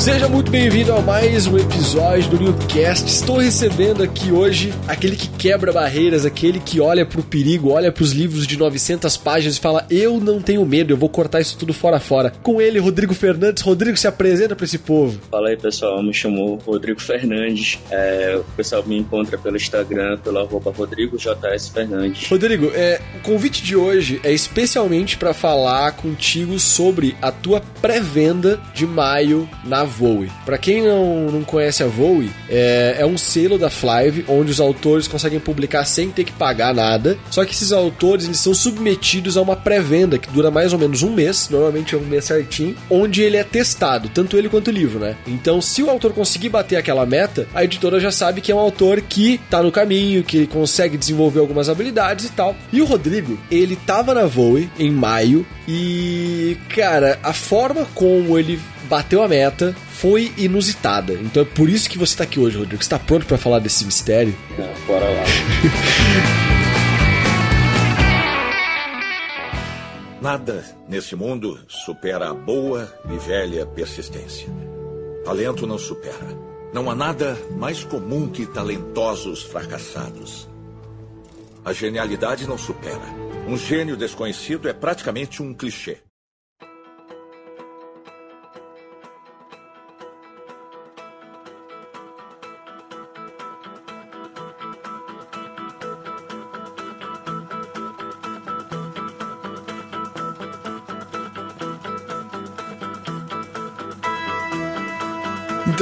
Seja muito bem-vindo a mais um episódio do Newcast. Estou recebendo aqui hoje aquele que quebra barreiras, aquele que olha pro perigo, olha pros livros de 900 páginas e fala: Eu não tenho medo, eu vou cortar isso tudo fora fora. Com ele, Rodrigo Fernandes. Rodrigo, se apresenta para esse povo. Fala aí, pessoal. Me chamou Rodrigo Fernandes. É, o pessoal me encontra pelo Instagram, pelo arroba Rodrigo JS Fernandes. Rodrigo, é, o convite de hoje é especialmente para falar contigo sobre a tua pré-venda de maio na Voe. Para quem não, não conhece a Voe, é, é um selo da Flive onde os autores conseguem publicar sem ter que pagar nada. Só que esses autores eles são submetidos a uma pré-venda que dura mais ou menos um mês, normalmente é um mês certinho, onde ele é testado, tanto ele quanto o livro, né? Então, se o autor conseguir bater aquela meta, a editora já sabe que é um autor que tá no caminho, que consegue desenvolver algumas habilidades e tal. E o Rodrigo, ele tava na Voe em maio e, cara, a forma como ele bateu a meta foi inusitada. Então é por isso que você tá aqui hoje, Rodrigo. Você tá pronto para falar desse mistério? É, bora lá. Nada nesse mundo supera a boa e velha persistência. Talento não supera. Não há nada mais comum que talentosos fracassados. A genialidade não supera. Um gênio desconhecido é praticamente um clichê.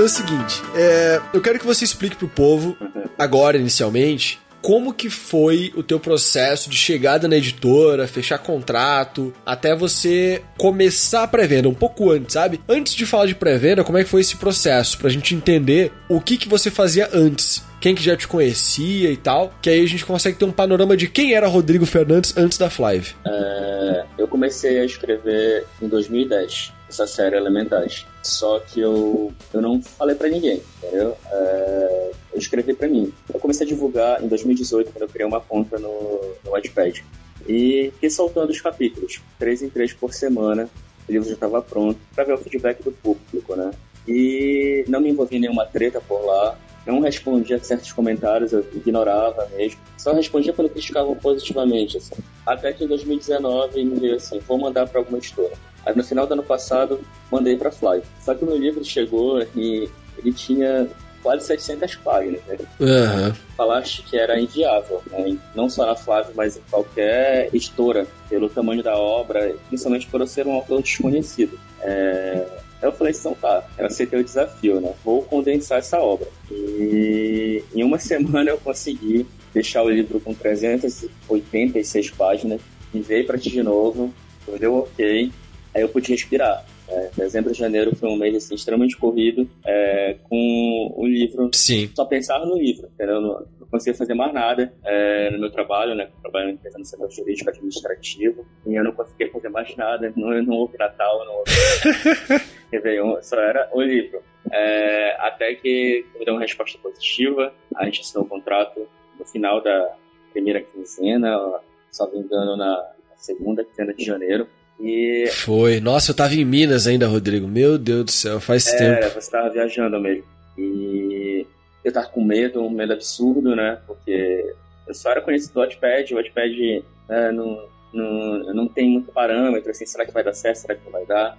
O seguinte, é, eu quero que você explique pro povo, agora inicialmente, como que foi o teu processo de chegada na editora, fechar contrato, até você começar a pré-venda, um pouco antes, sabe? Antes de falar de pré-venda, como é que foi esse processo, pra gente entender o que que você fazia antes, quem que já te conhecia e tal, que aí a gente consegue ter um panorama de quem era Rodrigo Fernandes antes da Flive. É, eu comecei a escrever em 2010 essa série Elementares. Só que eu, eu não falei para ninguém, entendeu? É, eu escrevi para mim. Eu comecei a divulgar em 2018, quando eu criei uma conta no, no Wattpad. E fiquei soltando os capítulos, três em três por semana. O livro já estava pronto para ver o feedback do público, né? E não me envolvi em nenhuma treta por lá. Não respondia certos comentários, eu ignorava mesmo. Só respondia quando criticavam positivamente, assim. Até que em 2019 me veio assim, vou mandar para alguma editora. Aí no final do ano passado, mandei para Fly. Só que o meu livro chegou e ele tinha quase 700 páginas. Né? Uhum. Falaste que era inviável, né? não só na Flávia, mas em qualquer editora, pelo tamanho da obra, principalmente por eu ser um autor desconhecido. É... Eu falei, então tá, eu aceitei o desafio, né? Vou condensar essa obra. E em uma semana eu consegui deixar o livro com 386 páginas, enviei para ti de novo, deu ok, aí eu pude respirar. É, dezembro e janeiro foi um mês assim, extremamente corrido, é, com o livro. Sim. Só pensava no livro, entendeu? Não, não conseguia fazer mais nada é, no meu trabalho, né? Eu trabalho no setor jurídico administrativo, e eu não conseguia fazer mais nada. Não, não houve Natal, não houve Réveillon, só era o livro. É, até que me deu uma resposta positiva, a gente assinou o contrato no final da primeira quinzena, só me engano, na segunda quinzena de janeiro. E... Foi. Nossa, eu tava em Minas ainda, Rodrigo. Meu Deus do céu, faz é, tempo. você tava viajando mesmo. E eu tava com medo, um medo absurdo, né? Porque eu só era conhecido do Wattpad, o Wattpad né, não, não, não tem muito parâmetro, assim, será que vai dar certo, será que não vai dar?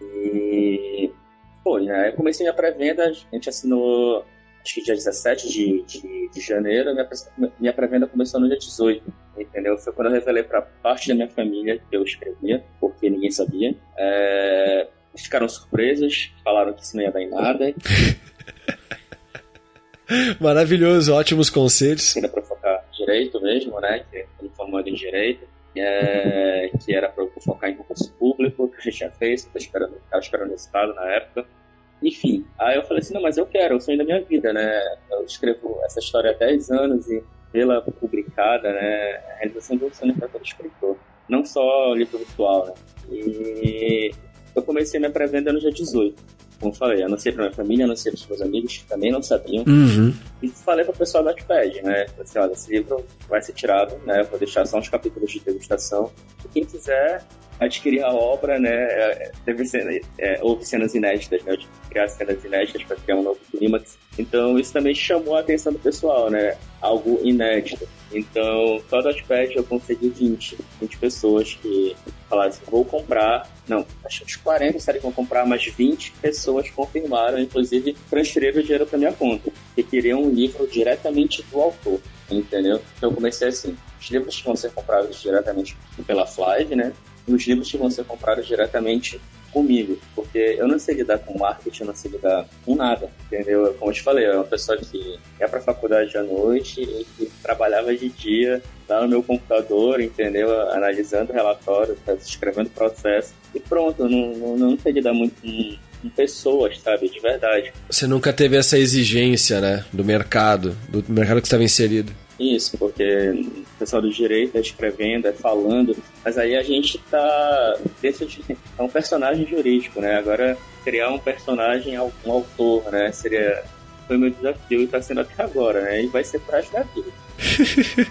E foi, né? Eu comecei minha pré-venda, a gente assinou acho que dia 17 de, de, de janeiro, minha, minha pré-venda começou no dia 18, entendeu? Foi quando eu revelei para parte da minha família que eu escrevia, porque ninguém sabia. É, ficaram surpresos, falaram que isso não ia dar em nada. Maravilhoso, ótimos conselhos. Era para focar direito mesmo, né? Que me formando em direito. É, que era para focar em concurso público, que a gente tinha feito, estava esperando, esperando resultado na época. Enfim, aí eu falei assim, não, mas eu quero, é o sonho da minha vida, né? Eu escrevo essa história há 10 anos e vê-la publicada, né? A realização de um sonho para todo escritor. Não só livro virtual, né? E eu comecei minha pré-venda no dia 18. Como falei, anunciei pra minha família, anunciei pros meus amigos, que também não sabiam. Uhum. E falei pro pessoal do Notepad, né? Falei assim, olha, esse livro vai ser tirado, né? Vou deixar só uns capítulos de degustação. E quem quiser, adquirir a obra, né? É, teve cena, é, houve cenas inéditas, né? De criar cenas inéditas para criar um novo clímax. Então isso também chamou a atenção do pessoal, né? Algo inédito. Então, só do Touchpad eu consegui 20, 20 pessoas que falaram vou comprar. Não, acho que uns 40 disseram que vão comprar, mas 20 pessoas confirmaram, inclusive transferiram o dinheiro para minha conta, que queriam um livro diretamente do autor, entendeu? Então eu comecei assim, os livros que vão ser comprados diretamente pela Flive, né? Os livros que vão ser comprados diretamente comigo, porque eu não sei lidar com marketing, eu não sei lidar com nada, entendeu? Como eu te falei, é uma pessoa que ia pra faculdade à noite e que trabalhava de dia lá no meu computador, entendeu? Analisando relatórios, escrevendo processo e pronto, eu não, não, não sei lidar muito com pessoas, sabe? De verdade. Você nunca teve essa exigência, né? Do mercado, do mercado que estava inserido. Isso, porque o pessoal do direito é escrevendo, é falando, mas aí a gente tá dentro de é um personagem jurídico, né? Agora criar um personagem, um autor, né? Seria foi meu desafio e está sendo até agora, né? E vai ser para da vida.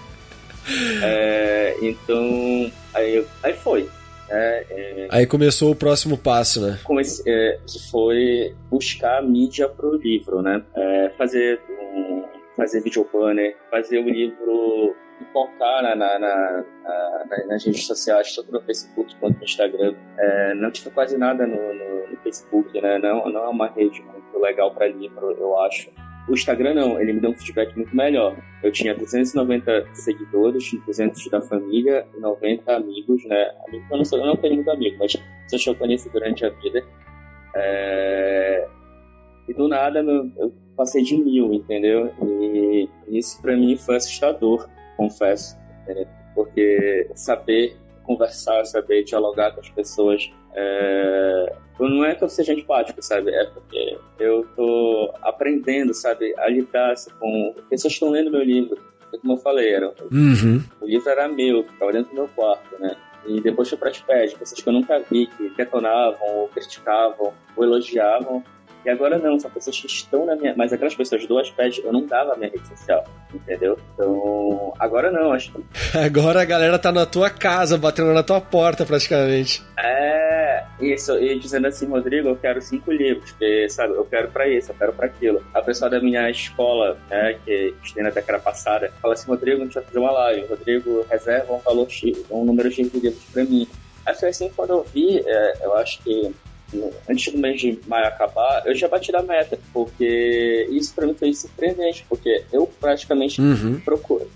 é, então aí, aí foi. É, é, aí começou o próximo passo, né? Comecei, é, que foi buscar mídia para o livro, né? É, fazer um, fazer video banner, fazer o livro focar na, na, na, na, nas redes sociais, tanto no Facebook quanto no Instagram. É, não tive quase nada no, no, no, Facebook, né? Não, não é uma rede muito legal para livro, eu acho. O Instagram não, ele me deu um feedback muito melhor. Eu tinha 290 seguidores, 200 da família e 90 amigos, né? Eu não, sou, eu não tenho muito amigo, mas pessoas que eu conheço durante a vida. É... E do nada eu passei de mil, entendeu? E isso para mim foi assustador confesso, porque saber conversar, saber dialogar com as pessoas, é, não é que eu seja empático, sabe? É porque eu tô aprendendo, sabe, a lidar com pessoas estão lendo meu livro. Como eu falei, era, uhum. o livro era meu, ficava dentro do meu quarto, né? E depois foi para as pés, pessoas que eu nunca vi, que detonavam, ou criticavam, ou elogiavam, e agora não, são pessoas que estão na minha. Mas aquelas pessoas do Wattpad, eu não dava a minha rede social, entendeu? Então, agora não, acho que. Agora a galera tá na tua casa, batendo na tua porta praticamente. É, isso, e dizendo assim, Rodrigo, eu quero cinco livros, porque, sabe, eu quero pra isso, eu quero pra aquilo. A pessoa da minha escola, né, que estudei na década passada, fala assim, Rodrigo, a gente vai fazer uma live. Rodrigo, reserva um valor X, um número X de livros pra mim. Aí foi assim, quando eu vi, é, eu acho que antes do mês de maio acabar, eu já bati da meta, porque isso para mim foi surpreendente, porque eu praticamente uhum. procuro,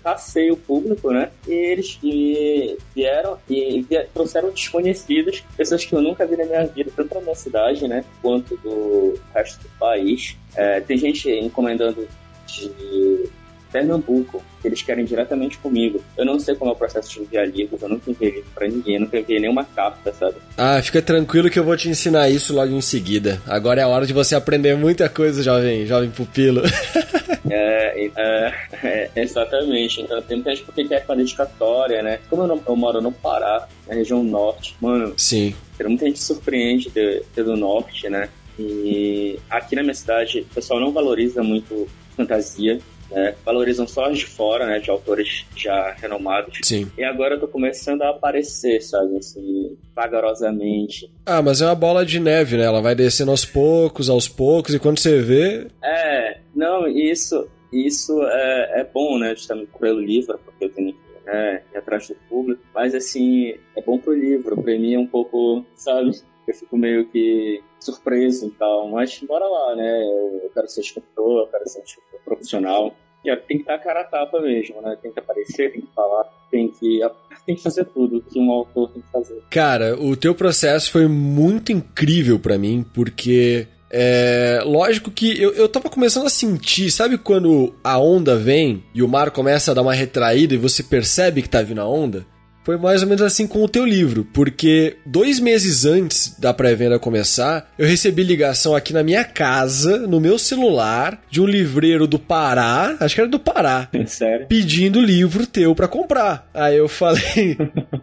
o público, né? E eles e vieram e trouxeram desconhecidos, pessoas que eu nunca vi na minha vida, tanto na minha cidade, né, quanto do resto do país. É, tem gente encomendando de Pernambuco, que eles querem diretamente comigo. Eu não sei como é o processo de enviar livros, eu nunca enviei livro pra ninguém, nunca enviei nenhuma carta, sabe? Ah, fica tranquilo que eu vou te ensinar isso logo em seguida. Agora é a hora de você aprender muita coisa, jovem, jovem pupilo. é, é, é, exatamente. Então tem muita gente porque quer fazer dedicatória, né? Como eu, não, eu moro no Pará, na região norte, mano. Sim. Tem muita gente surpreende ter do norte, né? E aqui na minha cidade, o pessoal não valoriza muito fantasia né? Valorizam só as de fora, né? De autores já renomados. Sim. E agora eu tô começando a aparecer, sabe? Assim, vagarosamente. Ah, mas é uma bola de neve, né? Ela vai descendo aos poucos, aos poucos, e quando você vê. É, não, isso, isso é, é bom, né? Justamente pelo livro, porque eu tenho que né, ir atrás do público. Mas, assim, é bom pro livro. Pra mim é um pouco, sabe? Eu fico meio que surpreso e tal. Mas bora lá, né? Eu quero ser escritor, eu quero ser profissional. E tem que estar cara a tapa mesmo, né? Tem que aparecer, tem que falar, tem que, tem que fazer tudo que um autor tem que fazer. Cara, o teu processo foi muito incrível para mim, porque é, lógico que eu, eu tava começando a sentir, sabe quando a onda vem e o mar começa a dar uma retraída e você percebe que tá vindo a onda? Foi mais ou menos assim com o teu livro, porque dois meses antes da pré-venda começar, eu recebi ligação aqui na minha casa, no meu celular, de um livreiro do Pará, acho que era do Pará, Sério? pedindo livro teu para comprar. Aí eu falei.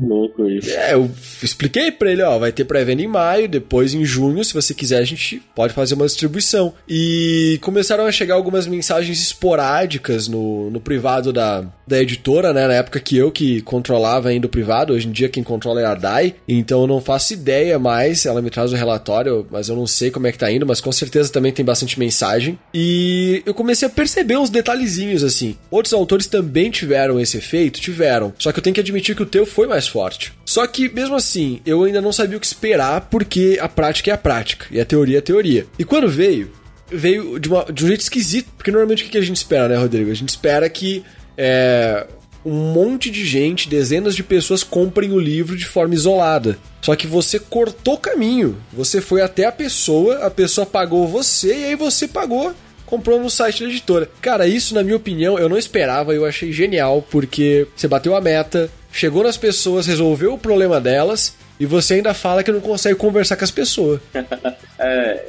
louco isso. É, eu expliquei pra ele, ó, vai ter pré-venda em maio, depois em junho, se você quiser a gente pode fazer uma distribuição. E começaram a chegar algumas mensagens esporádicas no, no privado da, da editora, né, na época que eu que controlava ainda o privado, hoje em dia quem controla é a Dai, então eu não faço ideia mais, ela me traz o relatório, mas eu não sei como é que tá indo, mas com certeza também tem bastante mensagem. E eu comecei a perceber uns detalhezinhos assim. Outros autores também tiveram esse efeito? Tiveram. Só que eu tenho que admitir que o teu foi mais forte. Só que, mesmo assim, eu ainda não sabia o que esperar, porque a prática é a prática, e a teoria é a teoria. E quando veio, veio de, uma, de um jeito esquisito, porque normalmente o que a gente espera, né, Rodrigo? A gente espera que é, um monte de gente, dezenas de pessoas comprem o livro de forma isolada. Só que você cortou caminho. Você foi até a pessoa, a pessoa pagou você e aí você pagou comprou no site da editora. Cara, isso, na minha opinião, eu não esperava, eu achei genial, porque você bateu a meta, chegou nas pessoas, resolveu o problema delas, e você ainda fala que não consegue conversar com as pessoas. é,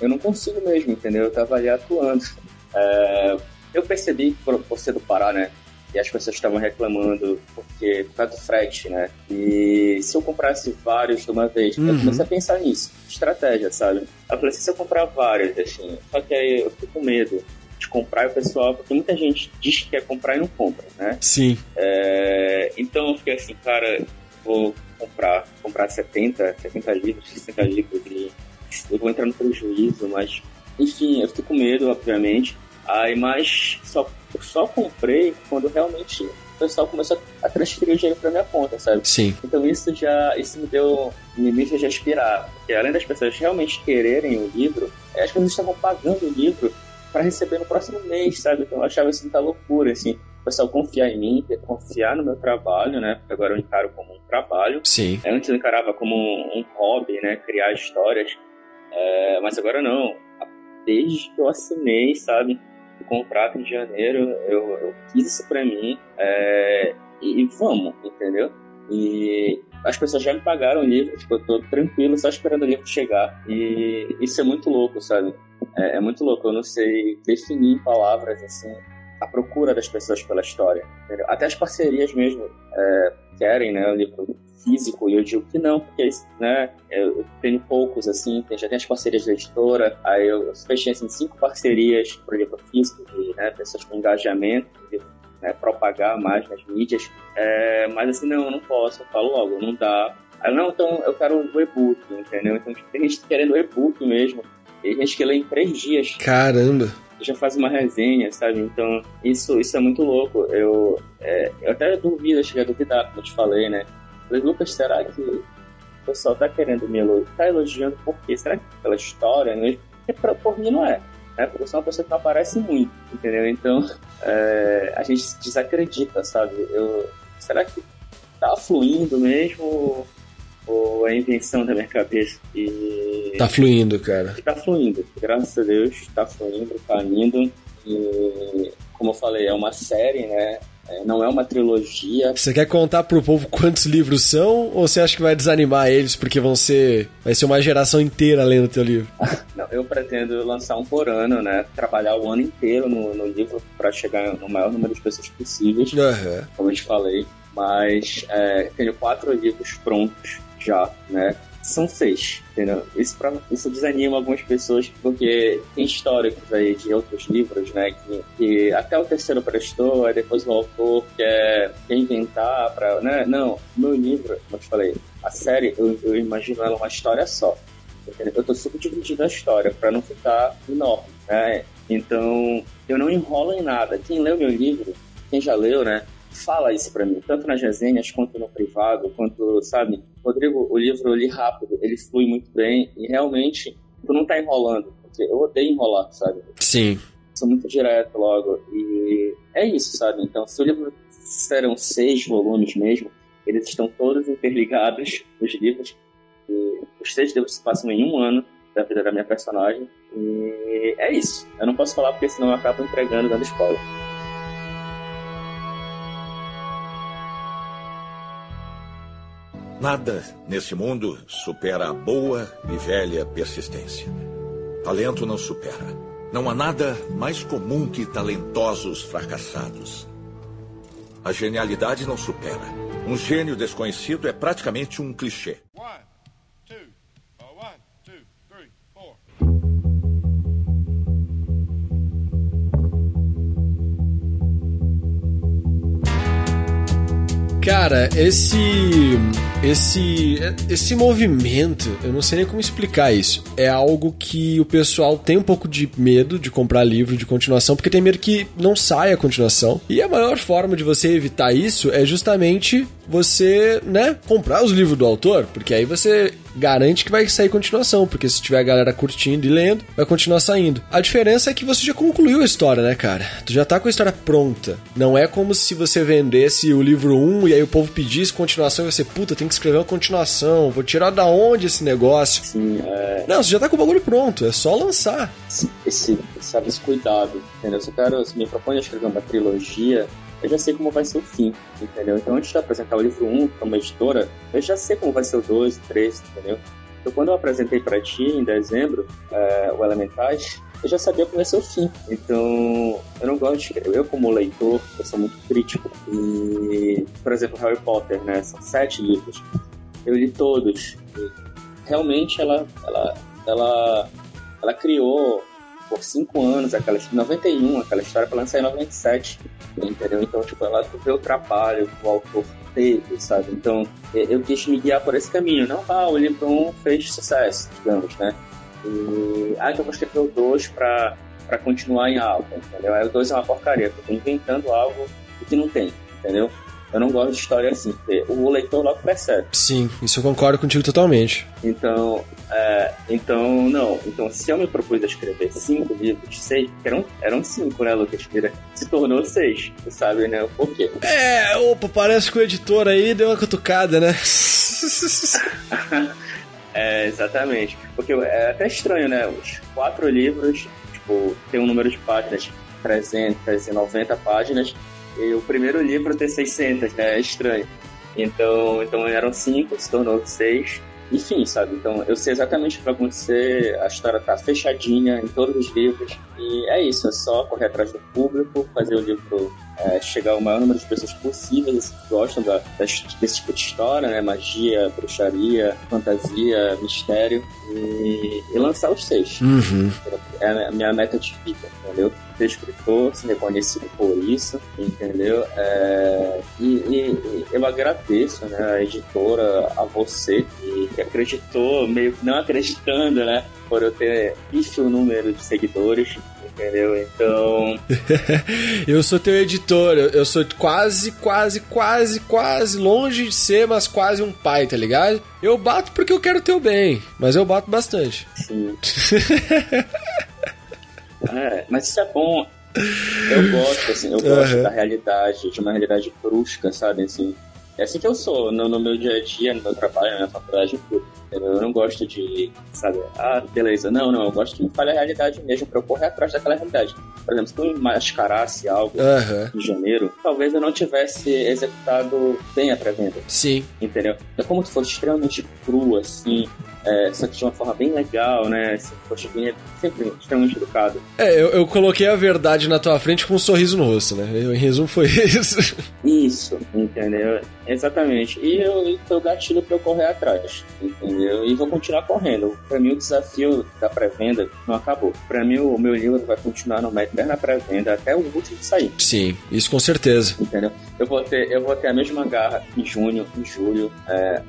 eu não consigo mesmo, entendeu? Eu tava ali atuando. É, eu percebi, por, por ser do Pará, né? E as pessoas estavam reclamando porque por causa do frete, né? E se eu comprasse vários de uma vez, uhum. eu comecei a pensar nisso, estratégia, sabe? Eu falei assim, se eu comprar vários, assim, só que aí eu fico com medo de comprar o pessoal, porque muita gente diz que quer comprar e não compra, né? Sim. É, então eu fiquei assim, cara, vou comprar, comprar 70, 70 livros, 60 livros e eu vou entrar no prejuízo, mas enfim, eu fico com medo, obviamente. Aí, mas só eu só comprei quando realmente o pessoal começou a transferir o dinheiro para minha conta, sabe? Sim. Então isso já isso me deu me fez respirar, porque além das pessoas realmente quererem o livro, as pessoas estavam pagando o livro para receber no próximo mês, sabe? Então eu achava isso muita loucura, assim. O pessoal confiar em mim, confiar no meu trabalho, né? Porque agora eu encaro como um trabalho. Sim. Antes eu encarava como um, um hobby, né? Criar histórias. É, mas agora não. Desde que eu assinei, sabe? o contrato em janeiro, eu, eu quis isso pra mim é, e, e, vamos, entendeu? E as pessoas já me pagaram o livro, tipo, eu tô tranquilo, só esperando o livro chegar. E isso é muito louco, sabe? É, é muito louco, eu não sei definir em palavras, assim, a procura das pessoas pela história. Entendeu? Até as parcerias mesmo é, querem, né, o livro físico, e eu digo que não, porque né, eu tenho poucos, assim, já tem as parcerias da editora, aí eu fechei assim, cinco parcerias por livro físico, de né, pessoas com engajamento, de né, propagar mais nas mídias, é, mas assim, não, eu não posso, eu falo logo, não dá. Aí, não, então eu quero o e-book, entendeu? Então tem gente querendo o e-book mesmo, e gente que lê em três dias. Caramba! já faz uma resenha, sabe? Então, isso, isso é muito louco. Eu, é, eu até duvido, cheguei a duvidar, como eu te falei, né? Falei, Lucas, será que o pessoal tá querendo me elogiar? Tá elogiando por quê? Será que pela história mesmo? Porque pra, por mim não é. Né? Porque eu sou uma pessoa que não aparece muito, entendeu? Então, é, a gente desacredita, sabe? Eu, será que tá fluindo mesmo? Ou é invenção da minha cabeça? E... Tá fluindo, cara. Tá fluindo. Graças a Deus, tá fluindo, tá indo. E, como eu falei, é uma série, né? É, não é uma trilogia. Você quer contar pro povo quantos livros são ou você acha que vai desanimar eles porque vão ser vai ser uma geração inteira lendo teu livro? não, eu pretendo lançar um por ano, né? Trabalhar o ano inteiro no, no livro para chegar no maior número de pessoas possíveis, uhum. como eu te falei. Mas é, tenho quatro livros prontos já, né? São seis, entendeu? Isso, pra, isso desanima algumas pessoas porque tem históricos aí de outros livros, né? Que, que até o terceiro prestou, aí depois o autor quer, quer inventar pra... Né? Não, meu livro, como eu te falei, a série, eu, eu imagino ela uma história só. Entendeu? Eu tô subdividindo a história para não ficar enorme, né? Então, eu não enrolo em nada. Quem leu meu livro, quem já leu, né? Fala isso para mim, tanto nas resenhas quanto no privado, quanto, sabe, Rodrigo, o livro eu li rápido, ele flui muito bem e realmente tu não tá enrolando, porque eu odeio enrolar, sabe? Sim. Sou muito direto logo e é isso, sabe? Então, se o livro serão seis volumes mesmo, eles estão todos interligados, os livros, e os seis livros se passam em um ano da vida da minha personagem e é isso. Eu não posso falar porque senão eu acabo entregando, dando spoiler. Nada nesse mundo supera a boa e velha persistência. Talento não supera. Não há nada mais comum que talentosos fracassados. A genialidade não supera. Um gênio desconhecido é praticamente um clichê. Cara, esse esse esse movimento, eu não sei nem como explicar isso. É algo que o pessoal tem um pouco de medo de comprar livro de continuação, porque tem medo que não saia a continuação. E a maior forma de você evitar isso é justamente você, né, comprar os livros do autor, porque aí você garante que vai sair continuação, porque se tiver a galera curtindo e lendo, vai continuar saindo. A diferença é que você já concluiu a história, né, cara? Tu já tá com a história pronta. Não é como se você vendesse o livro 1 e aí o povo pedisse continuação e você, puta, tem que escrever uma continuação, vou tirar da onde esse negócio? Sim, é... Não, você já tá com o bagulho pronto, é só lançar. Esse, esse sabe, esse cuidado, entendeu? Se eu quero, se me propõe a escrever uma trilogia, eu já sei como vai ser o fim, entendeu? Então, antes de apresentar o livro 1 para uma editora, eu já sei como vai ser o 2, o 3, entendeu? Então, quando eu apresentei para ti, em dezembro, é, o Elementais, eu já sabia como ia ser o fim. Então, eu não gosto de escrever. Eu, como leitor, eu sou muito crítico. E, por exemplo, Harry Potter, né? São sete livros. Eu li todos. E realmente, ela, ela, ela, ela criou por cinco anos aquela em 91, aquela história para lançar em 97, entendeu? Então, tipo, ela vê o trabalho que o autor teve, sabe? Então, eu quis me guiar por esse caminho. Não, ah, o 1 fez sucesso, digamos, né? E, ah, então vou escrever o 2 para para continuar em algo, entendeu? Aí o 2 é uma porcaria, porque eu tô inventando algo que não tem, entendeu? Eu não gosto de história assim, porque o leitor logo percebe. Sim, isso eu concordo contigo totalmente. Então, é, então não. Então, se eu me propus a escrever cinco livros, seis, eram, eram cinco, né, Lucas Mira? Se tornou seis, tu sabe, né, o porquê. É, opa, parece que o editor aí deu uma cutucada, né? é, exatamente. Porque é até estranho, né? Os quatro livros, tipo, tem um número de páginas 390 páginas e o primeiro livro tem 600, né? É estranho. Então, então eram cinco, se tornou seis. Enfim, sabe? Então eu sei exatamente o que vai acontecer, a história tá fechadinha em todos os livros. E é isso, é só correr atrás do público, fazer o livro é, chegar ao maior número de pessoas possíveis que gostam da, desse tipo de história, né? Magia, bruxaria, fantasia, mistério. E, e lançar os seis. Uhum. É a minha meta de vida, entendeu? Ser escritor, ser reconhecido por isso, entendeu? É, e, e, eu agradeço né, a editora, a você, que acreditou, meio que não acreditando, né? Por eu ter visto o número de seguidores entendeu? Então. eu sou teu editor, eu sou quase, quase, quase, quase longe de ser, mas quase um pai, tá ligado? Eu bato porque eu quero teu bem, mas eu bato bastante. Sim. é, mas isso é bom. Eu gosto, assim, eu gosto uhum. da realidade, de uma realidade brusca, sabe? Assim, é assim que eu sou no, no meu dia a dia, no meu trabalho, na minha faculdade, tudo. Eu não gosto de, sabe, ah, beleza. Não, não, eu gosto de falhar a realidade mesmo pra eu correr atrás daquela realidade. Por exemplo, se tu mascarasse algo uhum. em janeiro, talvez eu não tivesse executado bem a pré-venda. Sim. Entendeu? É como se fosse extremamente cru, assim, é, só que de uma forma bem legal, né? Assim, poxa, bem, sempre extremamente educado. É, eu, eu, coloquei a verdade na tua frente com um sorriso no rosto, né? Eu, em resumo, foi isso. Isso, entendeu? Exatamente. E eu tô gatilho pra eu correr atrás, entendeu? E vou continuar correndo. Pra mim, o desafio da pré-venda não acabou. Pra mim, o meu livro vai continuar no na pré-venda até o último sair. Sim, isso com certeza. Entendeu? Eu vou ter, eu vou ter a mesma garra em junho, em julho, é,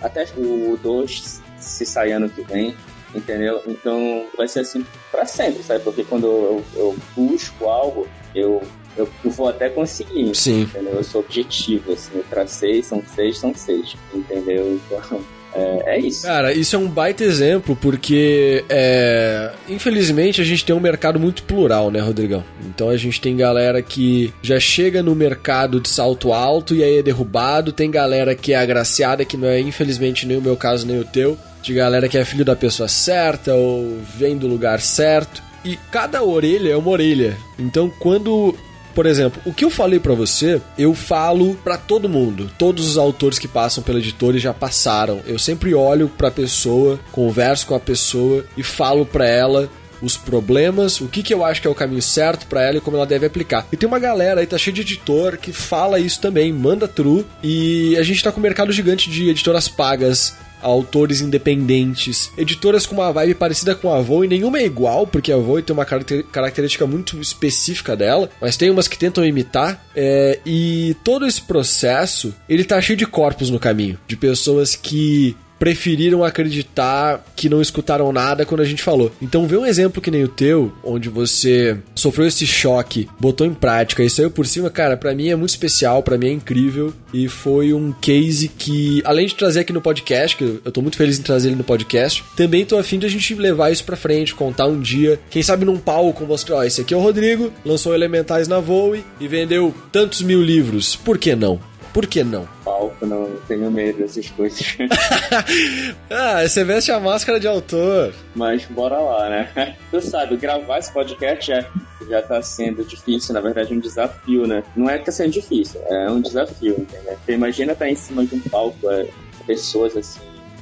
até o 2 se sair ano que vem, entendeu? Então vai ser assim para sempre, sabe? Porque quando eu, eu busco algo, eu, eu, eu, vou até conseguir, Sim. entendeu? Eu sou objetivo, assim, eu tracei, são seis, são seis, entendeu? Então é, é, isso. Cara, isso é um baita exemplo, porque é, infelizmente a gente tem um mercado muito plural, né, Rodrigão? Então a gente tem galera que já chega no mercado de salto alto e aí é derrubado, tem galera que é agraciada, que não é infelizmente nem o meu caso nem o teu, de galera que é filho da pessoa certa ou vem do lugar certo. E cada orelha é uma orelha. Então quando por exemplo, o que eu falei para você, eu falo para todo mundo. Todos os autores que passam pela editora já passaram. Eu sempre olho para a pessoa, converso com a pessoa e falo para ela os problemas, o que, que eu acho que é o caminho certo para ela e como ela deve aplicar. E tem uma galera aí, tá cheio de editor, que fala isso também, manda true. E a gente tá com um mercado gigante de editoras pagas autores independentes, editoras com uma vibe parecida com a Avon e nenhuma é igual, porque a Avon tem uma característica muito específica dela, mas tem umas que tentam imitar, é, e todo esse processo, ele tá cheio de corpos no caminho, de pessoas que preferiram acreditar que não escutaram nada quando a gente falou. Então, vê um exemplo que nem o teu, onde você sofreu esse choque, botou em prática e saiu por cima, cara, para mim é muito especial, para mim é incrível e foi um case que, além de trazer aqui no podcast, que eu tô muito feliz em trazer ele no podcast, também tô afim de a gente levar isso pra frente, contar um dia, quem sabe num palco, mostrar, ó, esse aqui é o Rodrigo, lançou Elementais na Voe e vendeu tantos mil livros, por que não? Por que não? Palco, não tenho medo dessas coisas. ah, você veste a máscara de autor. Mas bora lá, né? Tu sabe, gravar esse podcast já, já tá sendo difícil, na verdade, um desafio, né? Não é que tá sendo difícil, é um desafio, entendeu? Você imagina estar tá em cima de um palco, é, pessoas assim,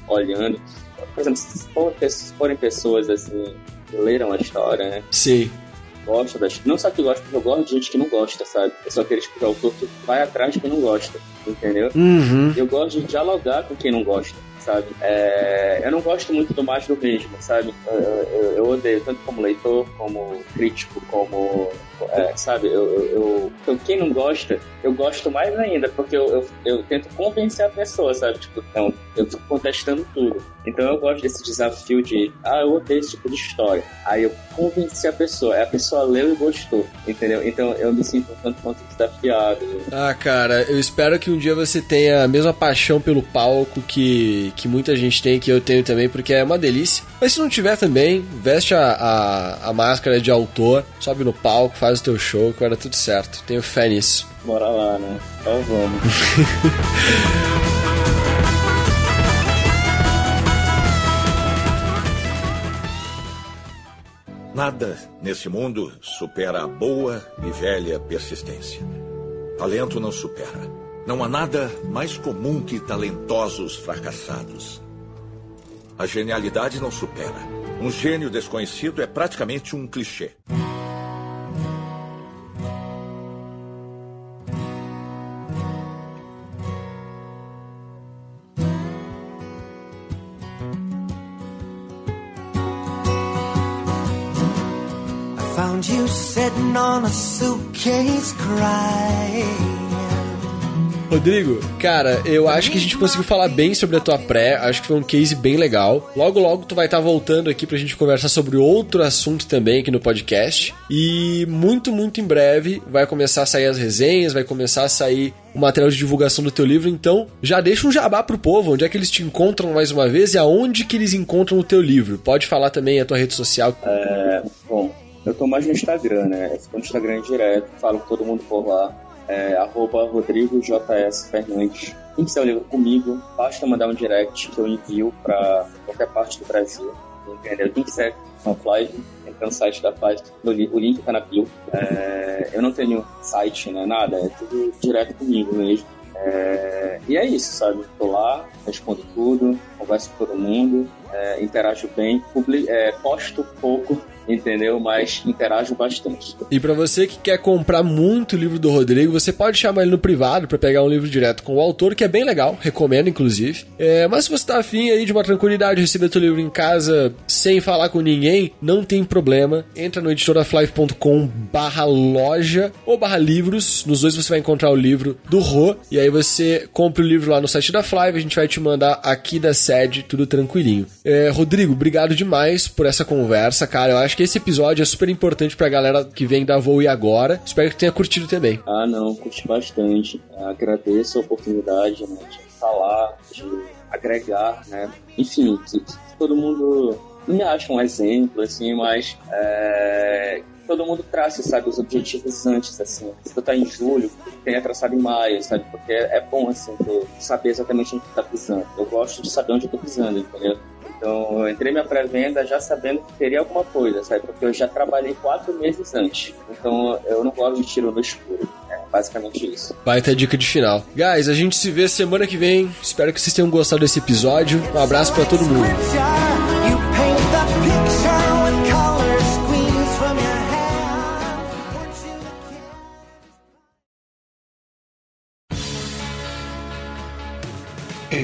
olhando. Por exemplo, se forem pessoas assim, que leram a história, né? Sim gosta das. Não só que gosta, porque eu gosto de gente que não gosta, sabe? Eu só aquele tipo de autor que vai atrás de quem não gosta, entendeu? Uhum. Eu gosto de dialogar com quem não gosta sabe? É, eu não gosto muito do mais do mesmo, sabe? Eu, eu, eu, odeio, tanto como leitor, como crítico, como. É, sabe? Eu, eu, quem não gosta, eu gosto mais ainda, porque eu, eu, eu tento convencer a pessoa, sabe? Tipo, então, eu fico contestando tudo. Então eu gosto desse desafio de, ah, eu odeio esse tipo de história. Aí eu convenci a pessoa, a pessoa leu e gostou, entendeu? Então eu me sinto um tanto quanto desafiado. Ah, cara, eu espero que um dia você tenha a mesma paixão pelo palco que, que muita gente tem, que eu tenho também, porque é uma delícia. Mas se não tiver também, veste a, a, a máscara de autor, sobe no palco, faz o teu show, que vai dar tudo certo. Tenho fé nisso. Bora lá, né? Então vamos. Nada nesse mundo supera a boa e velha persistência. Talento não supera. Não há nada mais comum que talentosos fracassados. A genialidade não supera. Um gênio desconhecido é praticamente um clichê. found you sitting on a suitcase crying. Rodrigo, cara, eu acho que a gente conseguiu falar bem sobre a tua pré, acho que foi um case bem legal. Logo, logo tu vai estar tá voltando aqui pra gente conversar sobre outro assunto também aqui no podcast. E muito, muito em breve vai começar a sair as resenhas, vai começar a sair o material de divulgação do teu livro, então já deixa um jabá pro povo, onde é que eles te encontram mais uma vez e aonde que eles encontram o teu livro. Pode falar também a tua rede social. É, bom, eu tô mais no Instagram, né? Eu fico no Instagram direto, falo com todo mundo por lá. É, arroba Fernandes. Quem quiser livro comigo, basta mandar um direct que eu envio para qualquer parte do Brasil. Entendeu? Quem quiser uma live, entra no site da Flight, o link tá na bio. É, eu não tenho site, né? Nada, é tudo direto comigo mesmo. É, e é isso, sabe? Tô lá, respondo tudo, converso com todo mundo, é, interajo bem, publi, é, posto pouco, entendeu? Mas interajo bastante. E para você que quer comprar muito livro do Rodrigo, você pode chamar ele no privado para pegar um livro direto com o autor, que é bem legal, recomendo inclusive. É, mas se você tá afim aí de uma tranquilidade, receber teu livro em casa sem falar com ninguém, não tem problema. Entra no editoraflive.com barra loja ou barra livros. Nos dois você vai encontrar o livro do Rô. E aí você compra o livro lá no site da Flive, a gente vai te mandar aqui da sede, tudo tranquilinho. É, Rodrigo, obrigado demais por essa conversa, cara. Eu acho que esse episódio é super importante pra galera que vem da Voo e agora. Espero que tenha curtido também. Ah, não, curti bastante. Agradeço a oportunidade né, de falar, de agregar, né? Enfim, que, que todo mundo me acha um exemplo, assim, mas é, todo mundo traça, sabe, os objetivos antes, assim. Se tu tá em julho, tenha traçado em maio, sabe? Porque é bom, assim, tu saber exatamente onde tu tá pisando. Eu gosto de saber onde eu tô pisando, entendeu? Então, eu entrei minha pré-venda já sabendo que teria alguma coisa, sabe? Porque eu já trabalhei quatro meses antes. Então, eu não gosto de tiro no escuro. É basicamente isso. Vai ter dica de final. Guys, a gente se vê semana que vem. Espero que vocês tenham gostado desse episódio. Um abraço para todo mundo.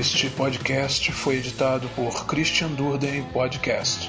Este podcast foi editado por Christian Durden Podcast.